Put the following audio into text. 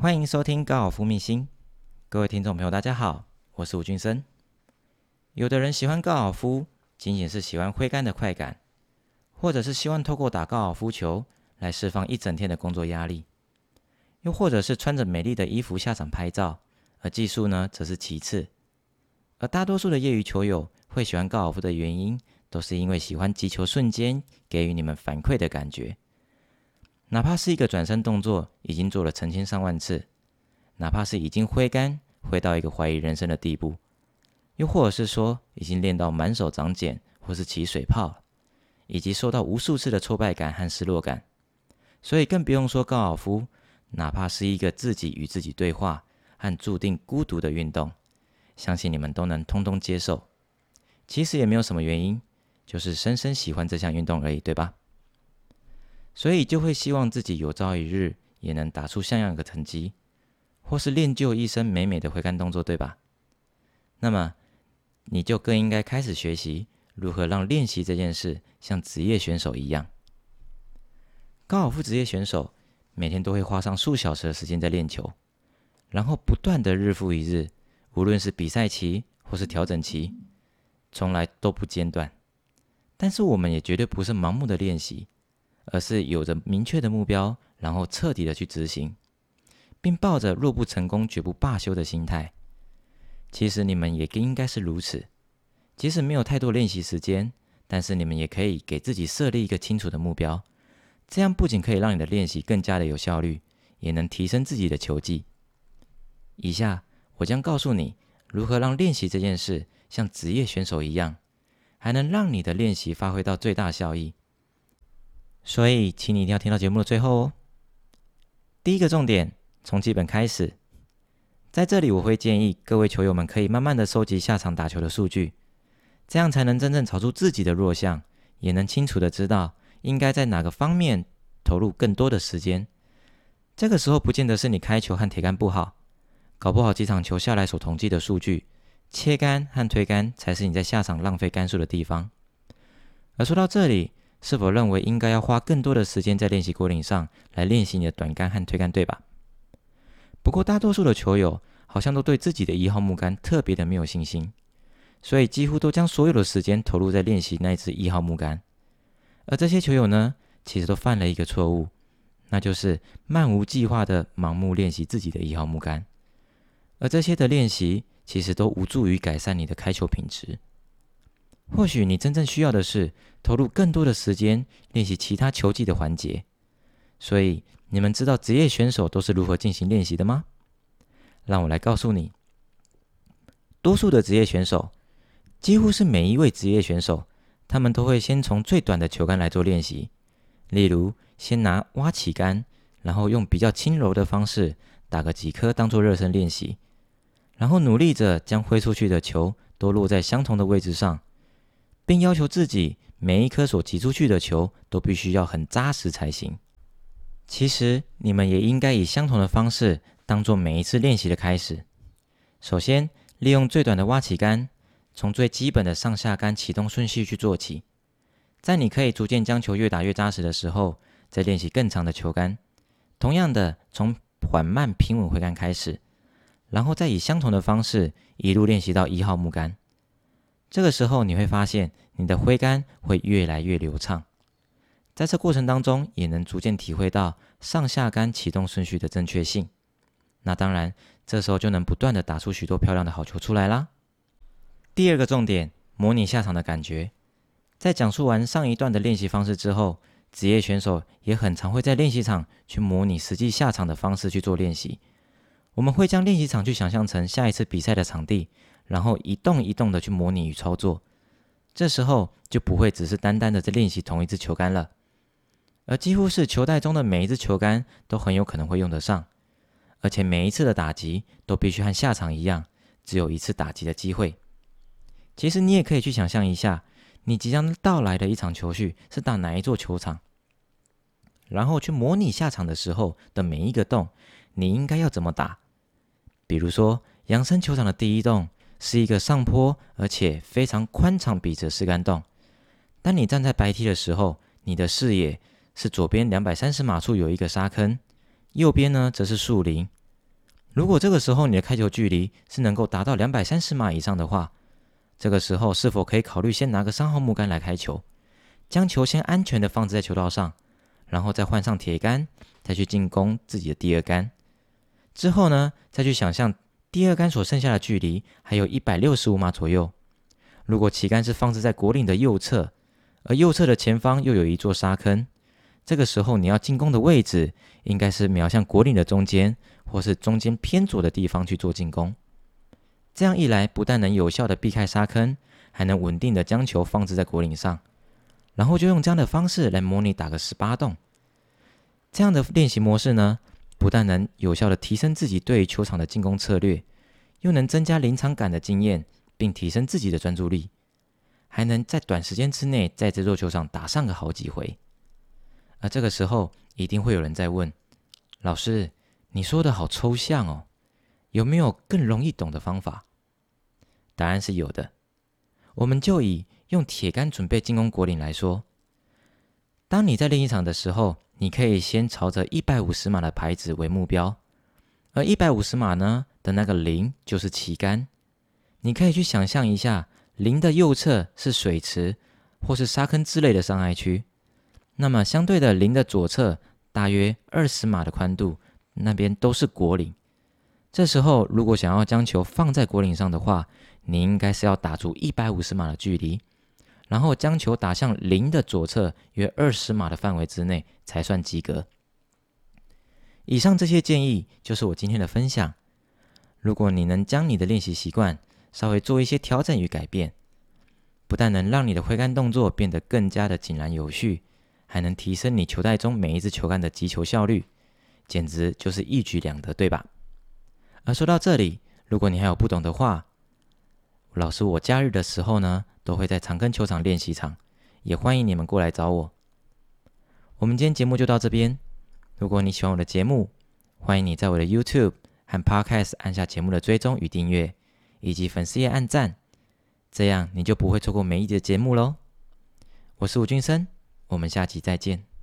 欢迎收听高尔夫秘辛，各位听众朋友，大家好，我是吴俊生。有的人喜欢高尔夫，仅仅是喜欢挥杆的快感，或者是希望透过打高尔夫球来释放一整天的工作压力，又或者是穿着美丽的衣服下场拍照，而技术呢则是其次。而大多数的业余球友会喜欢高尔夫的原因，都是因为喜欢击球瞬间给予你们反馈的感觉。哪怕是一个转身动作已经做了成千上万次，哪怕是已经挥杆挥到一个怀疑人生的地步，又或者是说已经练到满手长茧或是起水泡，以及受到无数次的挫败感和失落感，所以更不用说高尔夫，哪怕是一个自己与自己对话和注定孤独的运动，相信你们都能通通接受。其实也没有什么原因，就是深深喜欢这项运动而已，对吧？所以就会希望自己有朝一日也能打出像样的成绩，或是练就一身美美的挥杆动作，对吧？那么你就更应该开始学习如何让练习这件事像职业选手一样。高尔夫职业选手每天都会花上数小时的时间在练球，然后不断的日复一日，无论是比赛期或是调整期，从来都不间断。但是我们也绝对不是盲目的练习。而是有着明确的目标，然后彻底的去执行，并抱着若不成功绝不罢休的心态。其实你们也应该是如此，即使没有太多练习时间，但是你们也可以给自己设立一个清楚的目标，这样不仅可以让你的练习更加的有效率，也能提升自己的球技。以下我将告诉你如何让练习这件事像职业选手一样，还能让你的练习发挥到最大效益。所以，请你一定要听到节目的最后哦。第一个重点，从基本开始。在这里，我会建议各位球友们可以慢慢的收集下场打球的数据，这样才能真正找出自己的弱项，也能清楚的知道应该在哪个方面投入更多的时间。这个时候，不见得是你开球和铁杆不好，搞不好几场球下来所统计的数据，切杆和推杆才是你在下场浪费杆数的地方。而说到这里。是否认为应该要花更多的时间在练习果岭上来练习你的短杆和推杆，对吧？不过大多数的球友好像都对自己的一号木杆特别的没有信心，所以几乎都将所有的时间投入在练习那支一号木杆。而这些球友呢，其实都犯了一个错误，那就是漫无计划的盲目练习自己的一号木杆。而这些的练习其实都无助于改善你的开球品质。或许你真正需要的是投入更多的时间练习其他球技的环节。所以，你们知道职业选手都是如何进行练习的吗？让我来告诉你。多数的职业选手，几乎是每一位职业选手，他们都会先从最短的球杆来做练习。例如，先拿挖起杆，然后用比较轻柔的方式打个几颗当做热身练习，然后努力着将挥出去的球都落在相同的位置上。并要求自己每一颗所击出去的球都必须要很扎实才行。其实你们也应该以相同的方式当做每一次练习的开始。首先，利用最短的挖起杆，从最基本的上下杆启动顺序去做起。在你可以逐渐将球越打越扎实的时候，再练习更长的球杆。同样的，从缓慢平稳挥杆开始，然后再以相同的方式一路练习到一号木杆。这个时候你会发现，你的挥杆会越来越流畅，在这过程当中，也能逐渐体会到上下杆启动顺序的正确性。那当然，这时候就能不断的打出许多漂亮的好球出来啦。第二个重点，模拟下场的感觉。在讲述完上一段的练习方式之后，职业选手也很常会在练习场去模拟实际下场的方式去做练习。我们会将练习场去想象成下一次比赛的场地。然后一动一动的去模拟与操作，这时候就不会只是单单的在练习同一支球杆了，而几乎是球袋中的每一支球杆都很有可能会用得上，而且每一次的打击都必须和下场一样，只有一次打击的机会。其实你也可以去想象一下，你即将到来的一场球序是打哪一座球场，然后去模拟下场的时候的每一个洞，你应该要怎么打？比如说扬生球场的第一洞。是一个上坡而且非常宽敞笔直四杆洞。当你站在白梯的时候，你的视野是左边两百三十码处有一个沙坑，右边呢则是树林，如果这个时候你的开球距离是能够达到两百三十码以上的话，这个时候是否可以考虑先拿个三号木杆来开球，将球先安全的放置在球道上，然后再换上铁杆，再去进攻自己的第二杆。之后呢，再去想象第二杆所剩下的距离还有一百六十五码左右。如果旗杆是放置在果岭的右侧，而右侧的前方又有一座沙坑，这个时候你要进攻的位置应该是瞄向果岭的中间，或是中间偏左的地方去做进攻。这样一来，不但能有效的避开沙坑，还能稳定的将球放置在果岭上，然后就用这样的方式来模拟打个十八洞。这样的练习模式呢？不但能有效的提升自己对于球场的进攻策略，又能增加临场感的经验，并提升自己的专注力，还能在短时间之内在这座球场打上个好几回。而这个时候，一定会有人在问：老师，你说的好抽象哦，有没有更容易懂的方法？答案是有的。我们就以用铁杆准备进攻果岭来说，当你在练习场的时候。你可以先朝着一百五十码的牌子为目标，而一百五十码呢的那个零就是旗杆。你可以去想象一下，零的右侧是水池或是沙坑之类的伤害区，那么相对的零的左侧大约二十码的宽度，那边都是果岭。这时候如果想要将球放在果岭上的话，你应该是要打出一百五十码的距离。然后将球打向零的左侧，约二十码的范围之内才算及格。以上这些建议就是我今天的分享。如果你能将你的练习习惯稍微做一些调整与改变，不但能让你的挥杆动作变得更加的井然有序，还能提升你球袋中每一支球杆的击球效率，简直就是一举两得，对吧？而说到这里，如果你还有不懂的话，老师我假日的时候呢？都会在长庚球场练习场，也欢迎你们过来找我。我们今天节目就到这边。如果你喜欢我的节目，欢迎你在我的 YouTube 和 Podcast 按下节目的追踪与订阅，以及粉丝页按赞，这样你就不会错过每一集的节目喽。我是吴俊生，我们下期再见。